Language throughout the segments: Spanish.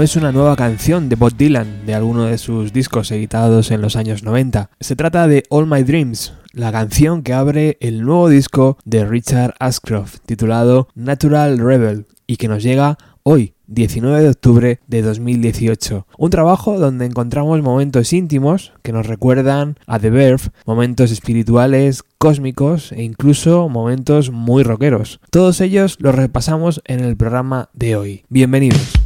Es una nueva canción de Bob Dylan de alguno de sus discos editados en los años 90. Se trata de All My Dreams, la canción que abre el nuevo disco de Richard Ashcroft titulado Natural Rebel y que nos llega hoy, 19 de octubre de 2018. Un trabajo donde encontramos momentos íntimos que nos recuerdan a The Verve, momentos espirituales, cósmicos e incluso momentos muy rockeros. Todos ellos los repasamos en el programa de hoy. Bienvenidos.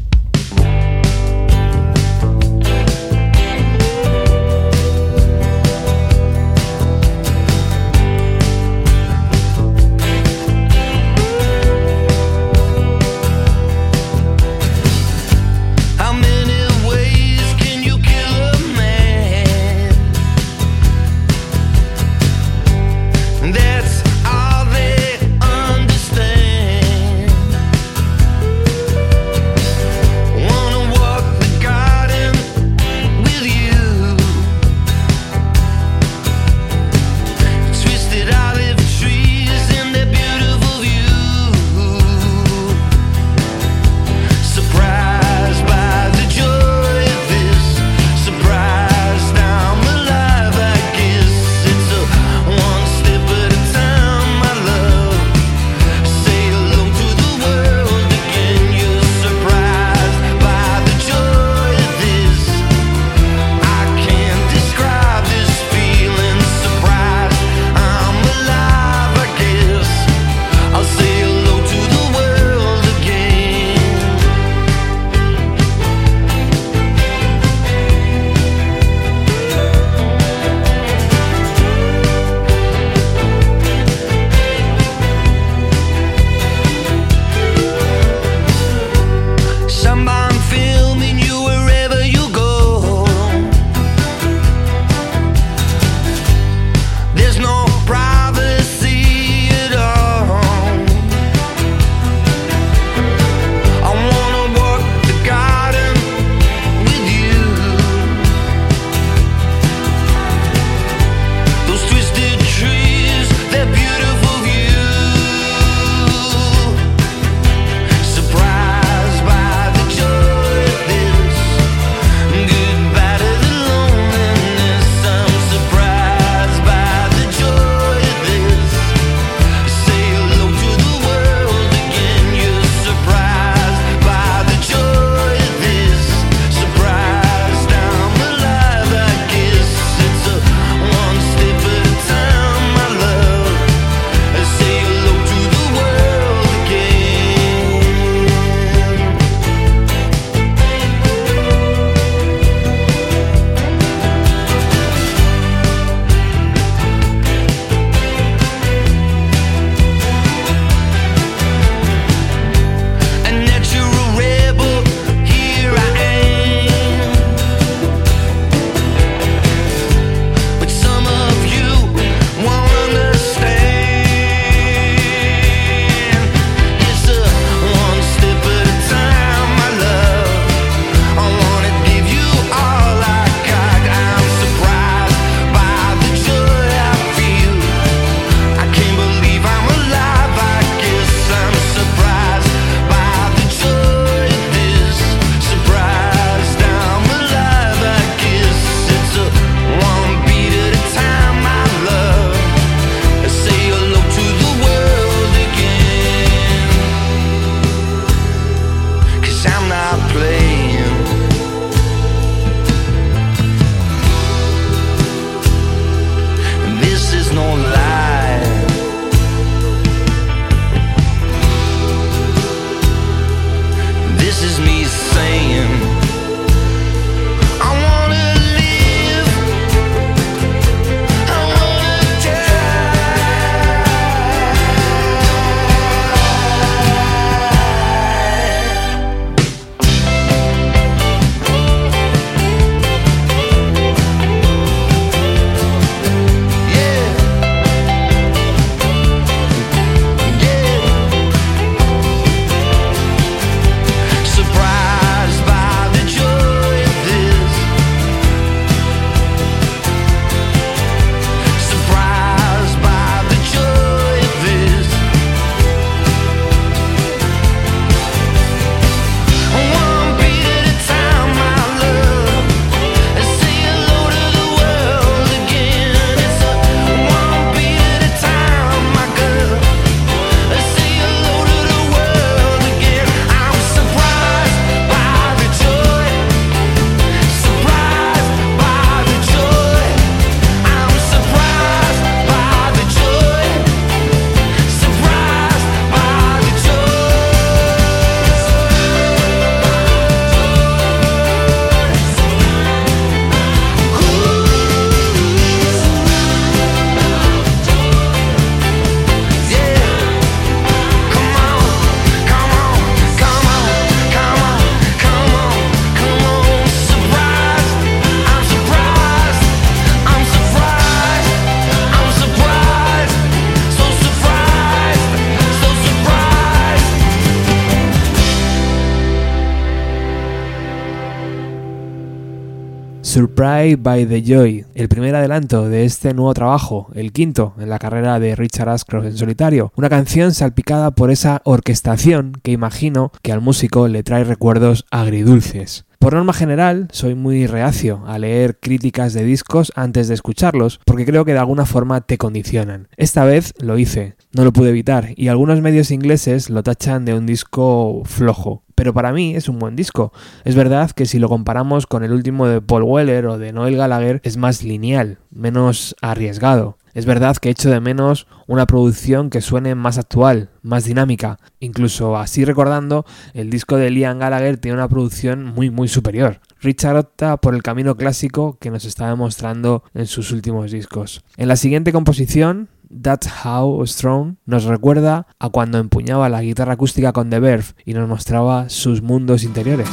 Surprised by the Joy, el primer adelanto de este nuevo trabajo, el quinto en la carrera de Richard Ashcroft en solitario. Una canción salpicada por esa orquestación que imagino que al músico le trae recuerdos agridulces. Por norma general, soy muy reacio a leer críticas de discos antes de escucharlos, porque creo que de alguna forma te condicionan. Esta vez lo hice, no lo pude evitar, y algunos medios ingleses lo tachan de un disco flojo. Pero para mí es un buen disco. Es verdad que si lo comparamos con el último de Paul Weller o de Noel Gallagher, es más lineal, menos arriesgado. Es verdad que echo de menos una producción que suene más actual, más dinámica. Incluso así recordando, el disco de Liam Gallagher tiene una producción muy muy superior. Richard opta por el camino clásico que nos está demostrando en sus últimos discos. En la siguiente composición, That's How Strong nos recuerda a cuando empuñaba la guitarra acústica con The Verve y nos mostraba sus mundos interiores.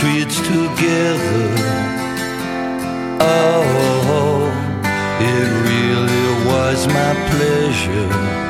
streets together. Oh, it really was my pleasure.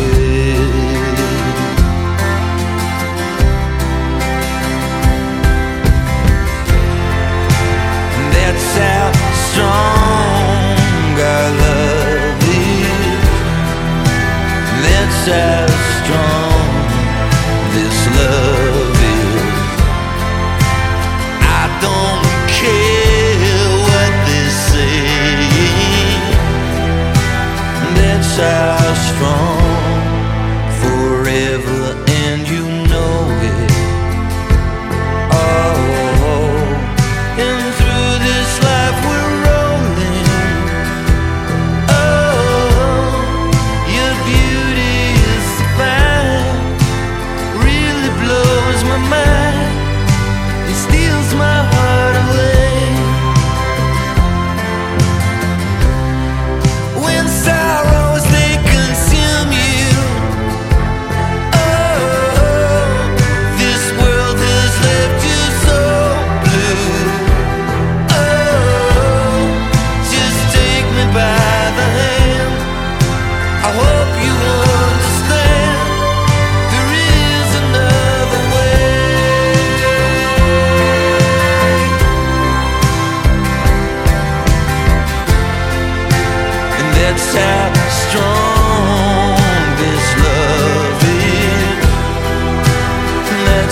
strong I love you. That's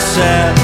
sad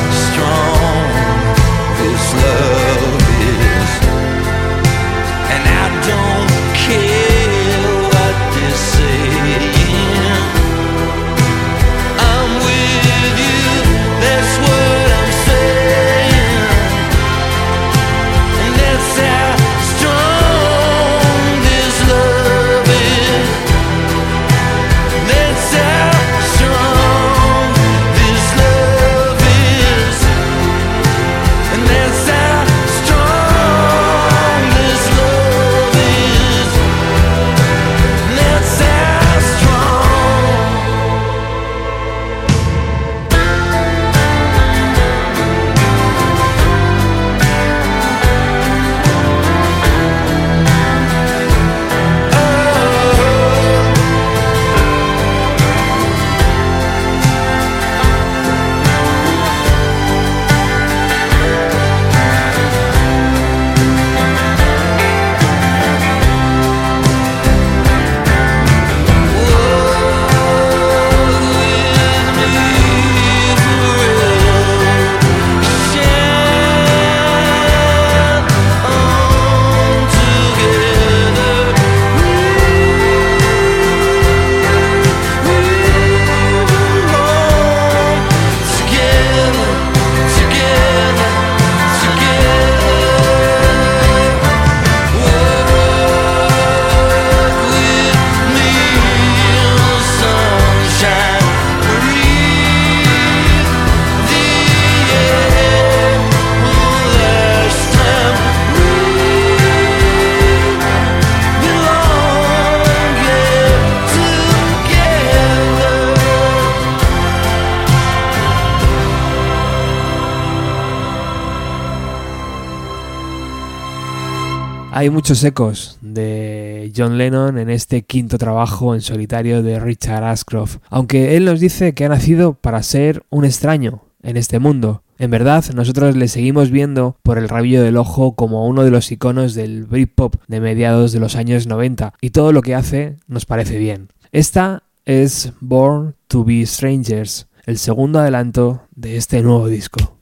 Hay muchos ecos de John Lennon en este quinto trabajo en solitario de Richard Ashcroft, aunque él nos dice que ha nacido para ser un extraño en este mundo. En verdad, nosotros le seguimos viendo por el rabillo del ojo como uno de los iconos del Britpop de mediados de los años 90, y todo lo que hace nos parece bien. Esta es Born to Be Strangers, el segundo adelanto de este nuevo disco.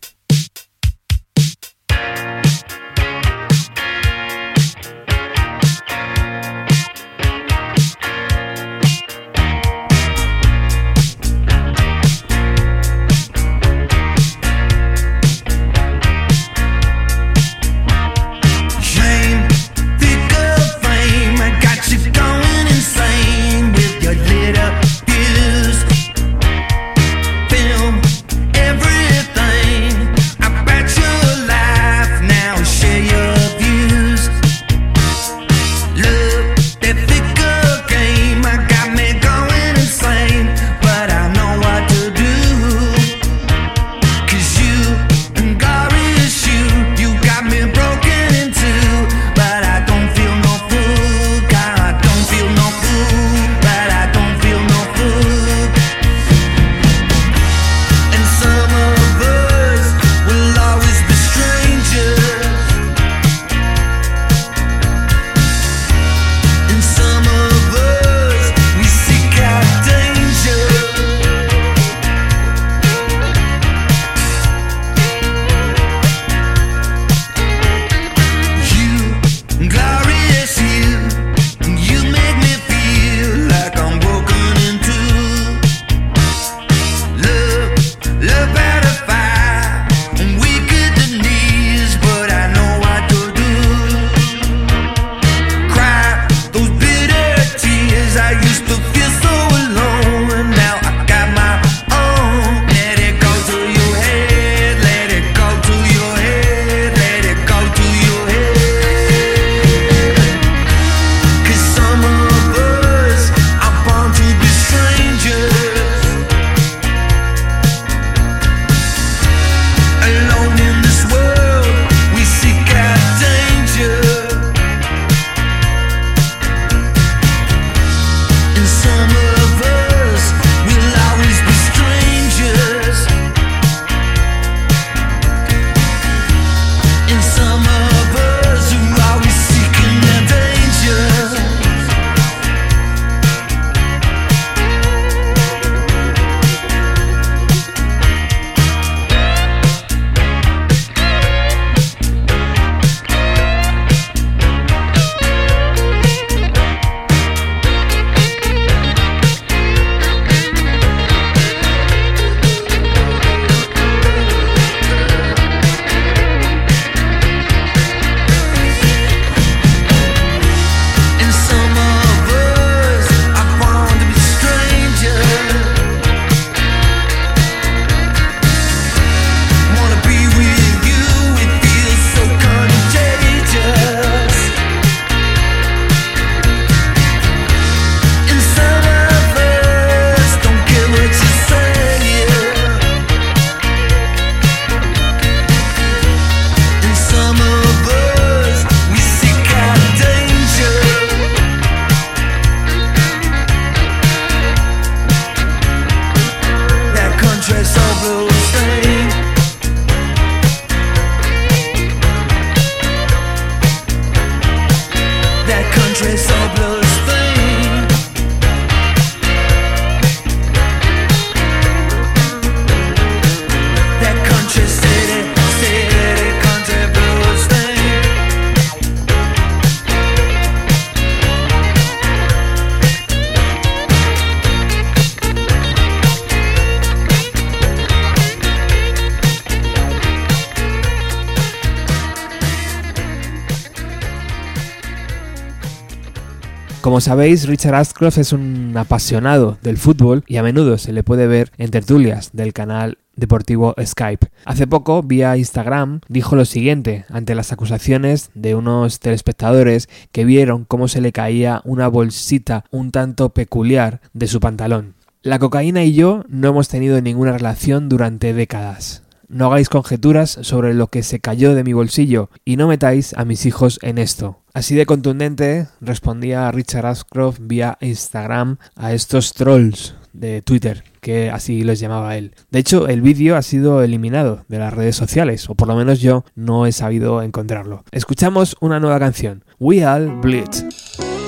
Como sabéis, Richard Ashcroft es un apasionado del fútbol y a menudo se le puede ver en tertulias del canal deportivo Skype. Hace poco, vía Instagram, dijo lo siguiente ante las acusaciones de unos telespectadores que vieron cómo se le caía una bolsita un tanto peculiar de su pantalón. La cocaína y yo no hemos tenido ninguna relación durante décadas. No hagáis conjeturas sobre lo que se cayó de mi bolsillo y no metáis a mis hijos en esto. Así de contundente respondía Richard Ashcroft vía Instagram a estos trolls de Twitter, que así los llamaba él. De hecho, el vídeo ha sido eliminado de las redes sociales, o por lo menos yo no he sabido encontrarlo. Escuchamos una nueva canción, We All Bleed.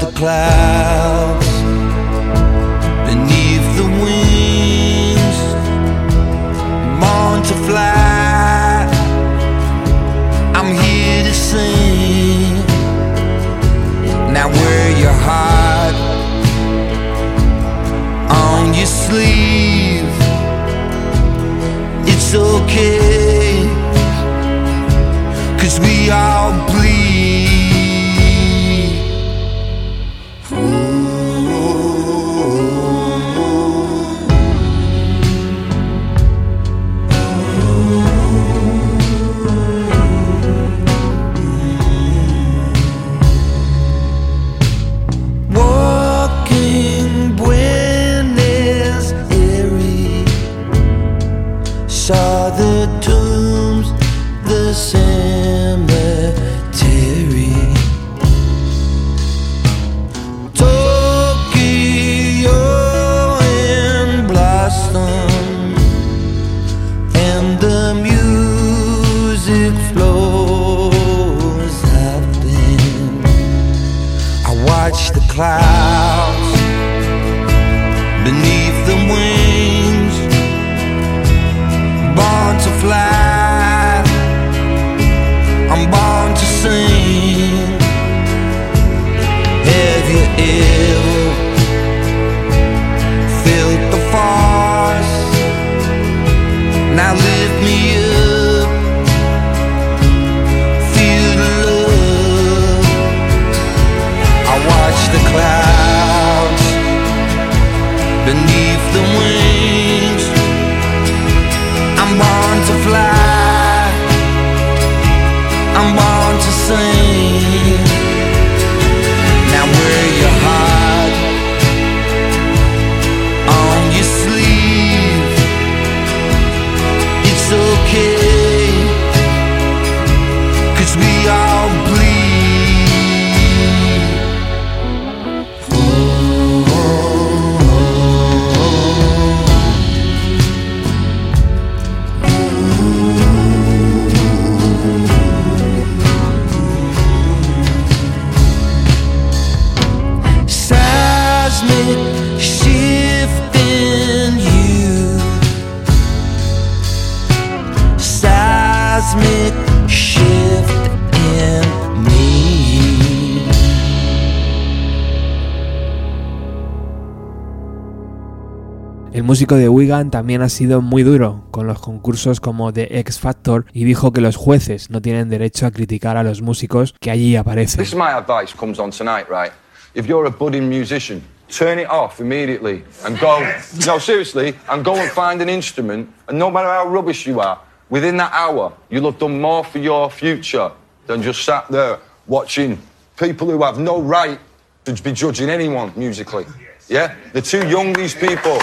the clouds beneath the wings. Born to fly, I'm here to sing. Now wear your heart on your sleeve. It's okay, cause we all. cloud. Músico de Wigan también ha sido muy duro con los concursos como The X Factor y dijo que los jueces no tienen derecho a criticar a los músicos que allí aparecen. This is my advice comes on tonight, right? If you're a budding musician, turn it off immediately and go, no, seriously, and go and find an instrument. And no matter how rubbish you are, within that hour, you'll have done more for your future than just sat there watching people who have no right to be judging anyone musically. Yeah? They're too young, these people.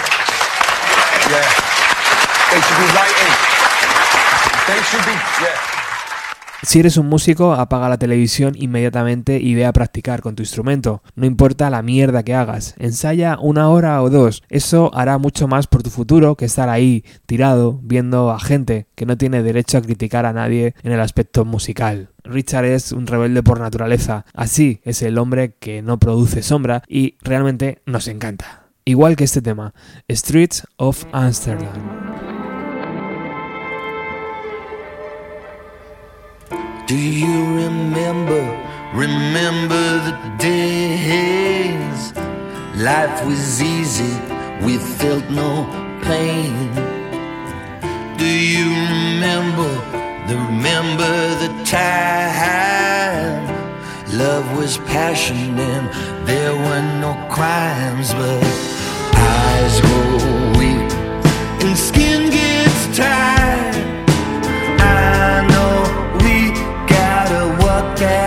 Si eres un músico, apaga la televisión inmediatamente y ve a practicar con tu instrumento. No importa la mierda que hagas, ensaya una hora o dos. Eso hará mucho más por tu futuro que estar ahí, tirado, viendo a gente que no tiene derecho a criticar a nadie en el aspecto musical. Richard es un rebelde por naturaleza. Así es el hombre que no produce sombra y realmente nos encanta. Igual que este tema, Streets of Amsterdam. Do you remember, remember the days? Life was easy, we felt no pain. Do you remember, remember the time? Love was passion and there were no crimes, but eyes grow weak and skin gets tired. I know we gotta walk that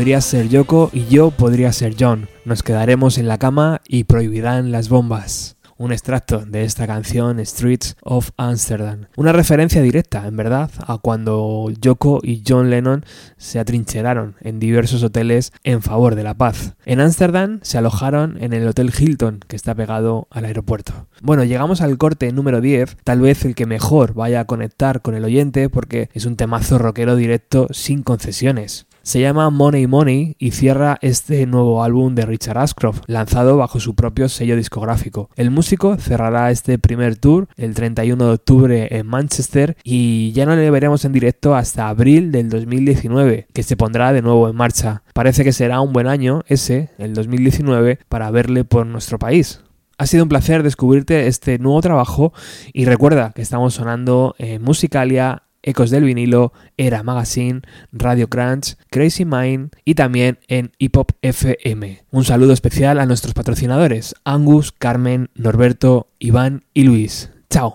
podría ser Yoko y yo podría ser John. Nos quedaremos en la cama y prohibirán las bombas un extracto de esta canción Streets of Amsterdam. Una referencia directa, en verdad, a cuando Yoko y John Lennon se atrincheraron en diversos hoteles en favor de la paz. En Ámsterdam se alojaron en el Hotel Hilton, que está pegado al aeropuerto. Bueno, llegamos al corte número 10, tal vez el que mejor vaya a conectar con el oyente porque es un temazo rockero directo sin concesiones. Se llama Money Money y cierra este nuevo álbum de Richard Ashcroft, lanzado bajo su propio sello discográfico. El músico cerrará este primer tour el 31 de octubre en Manchester y ya no le veremos en directo hasta abril del 2019, que se pondrá de nuevo en marcha. Parece que será un buen año ese, el 2019, para verle por nuestro país. Ha sido un placer descubrirte este nuevo trabajo y recuerda que estamos sonando en Musicalia Ecos del vinilo, Era Magazine, Radio Crunch, Crazy Mind y también en Hip Hop FM. Un saludo especial a nuestros patrocinadores, Angus, Carmen, Norberto, Iván y Luis. Chao.